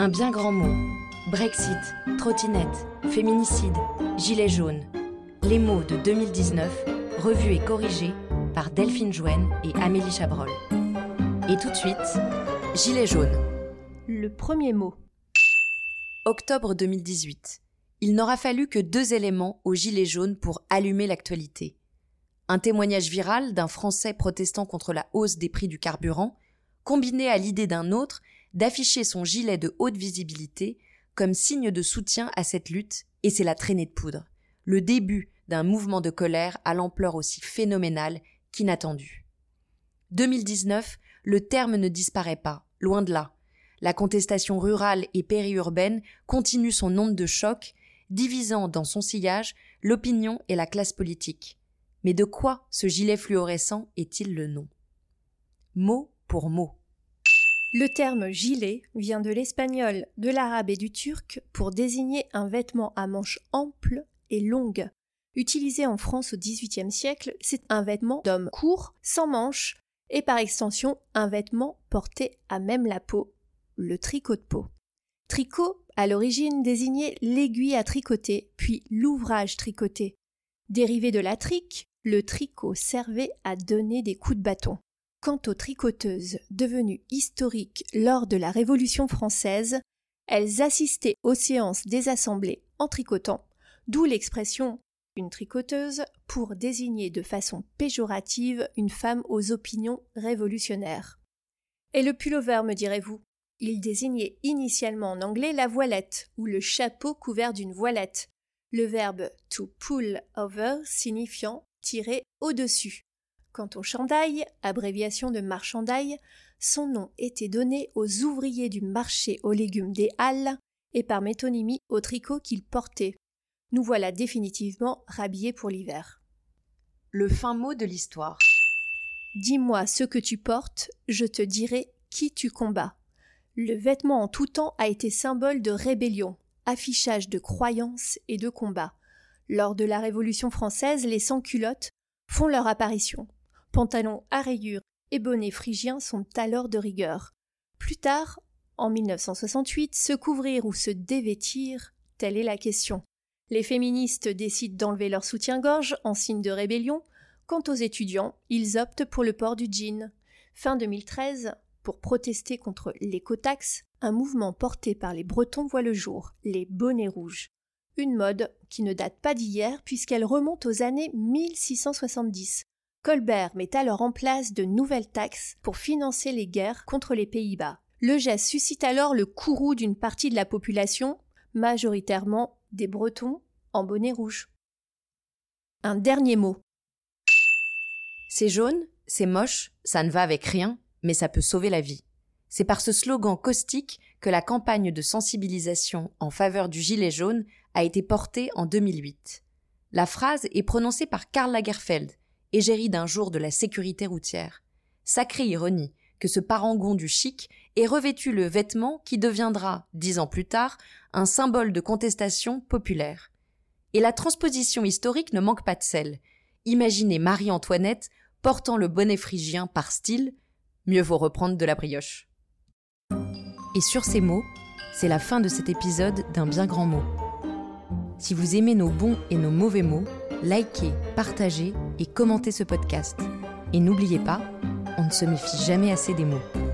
Un bien grand mot. Brexit, trottinette, féminicide, gilet jaune. Les mots de 2019, revus et corrigés par Delphine Jouen et Amélie Chabrol. Et tout de suite, gilet jaune. Le premier mot. Octobre 2018. Il n'aura fallu que deux éléments au gilet jaune pour allumer l'actualité. Un témoignage viral d'un Français protestant contre la hausse des prix du carburant, combiné à l'idée d'un autre d'afficher son gilet de haute visibilité comme signe de soutien à cette lutte, et c'est la traînée de poudre, le début d'un mouvement de colère à l'ampleur aussi phénoménale qu'inattendue. 2019, le terme ne disparaît pas, loin de là. La contestation rurale et périurbaine continue son onde de choc, divisant dans son sillage l'opinion et la classe politique. Mais de quoi ce gilet fluorescent est-il le nom? Mot pour mot. Le terme gilet vient de l'espagnol, de l'arabe et du turc pour désigner un vêtement à manches amples et longues. Utilisé en France au XVIIIe siècle, c'est un vêtement d'homme court, sans manches, et par extension un vêtement porté à même la peau, le tricot de peau. Tricot, à l'origine, désignait l'aiguille à tricoter, puis l'ouvrage tricoté. Dérivé de la trique, le tricot servait à donner des coups de bâton. Quant aux tricoteuses devenues historiques lors de la Révolution française, elles assistaient aux séances des assemblées en tricotant, d'où l'expression une tricoteuse pour désigner de façon péjorative une femme aux opinions révolutionnaires. Et le pullover, me direz-vous? Il désignait initialement en anglais la voilette ou le chapeau couvert d'une voilette, le verbe to pull over signifiant tirer au-dessus. Quant au chandail, abréviation de marchandail, son nom était donné aux ouvriers du marché aux légumes des Halles et par métonymie au tricot qu'ils portaient. Nous voilà définitivement rhabillés pour l'hiver. Le fin mot de l'histoire. Dis-moi ce que tu portes, je te dirai qui tu combats. Le vêtement en tout temps a été symbole de rébellion, affichage de croyance et de combat. Lors de la Révolution française, les sans-culottes font leur apparition pantalons à rayures et bonnets phrygiens sont alors de rigueur. Plus tard, en 1968, se couvrir ou se dévêtir, telle est la question. Les féministes décident d'enlever leur soutien-gorge en signe de rébellion. Quant aux étudiants, ils optent pour le port du jean. Fin 2013, pour protester contre l'écotaxe, un mouvement porté par les Bretons voit le jour, les bonnets rouges. Une mode qui ne date pas d'hier puisqu'elle remonte aux années 1670. Colbert met alors en place de nouvelles taxes pour financer les guerres contre les Pays-Bas. Le geste suscite alors le courroux d'une partie de la population, majoritairement des Bretons en bonnet rouge. Un dernier mot. C'est jaune, c'est moche, ça ne va avec rien, mais ça peut sauver la vie. C'est par ce slogan caustique que la campagne de sensibilisation en faveur du gilet jaune a été portée en 2008. La phrase est prononcée par Karl Lagerfeld, égérie d'un jour de la sécurité routière. Sacrée ironie que ce parangon du chic ait revêtu le vêtement qui deviendra, dix ans plus tard, un symbole de contestation populaire. Et la transposition historique ne manque pas de sel. Imaginez Marie-Antoinette portant le bonnet phrygien par style, mieux vaut reprendre de la brioche. Et sur ces mots, c'est la fin de cet épisode d'un bien grand mot. Si vous aimez nos bons et nos mauvais mots, likez, partagez et commentez ce podcast. Et n'oubliez pas, on ne se méfie jamais assez des mots.